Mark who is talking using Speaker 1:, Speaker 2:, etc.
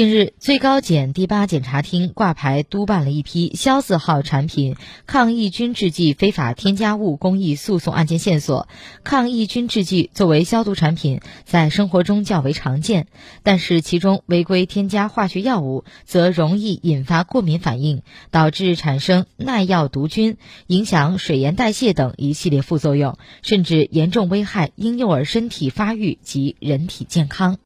Speaker 1: 近日，最高检第八检察厅挂牌督办了一批“消字号”产品抗抑菌制剂非法添加物公益诉讼案件线索。抗抑菌制剂作为消毒产品，在生活中较为常见，但是其中违规添加化学药物，则容易引发过敏反应，导致产生耐药毒菌，影响水盐代谢等一系列副作用，甚至严重危害婴幼儿身体发育及人体健康。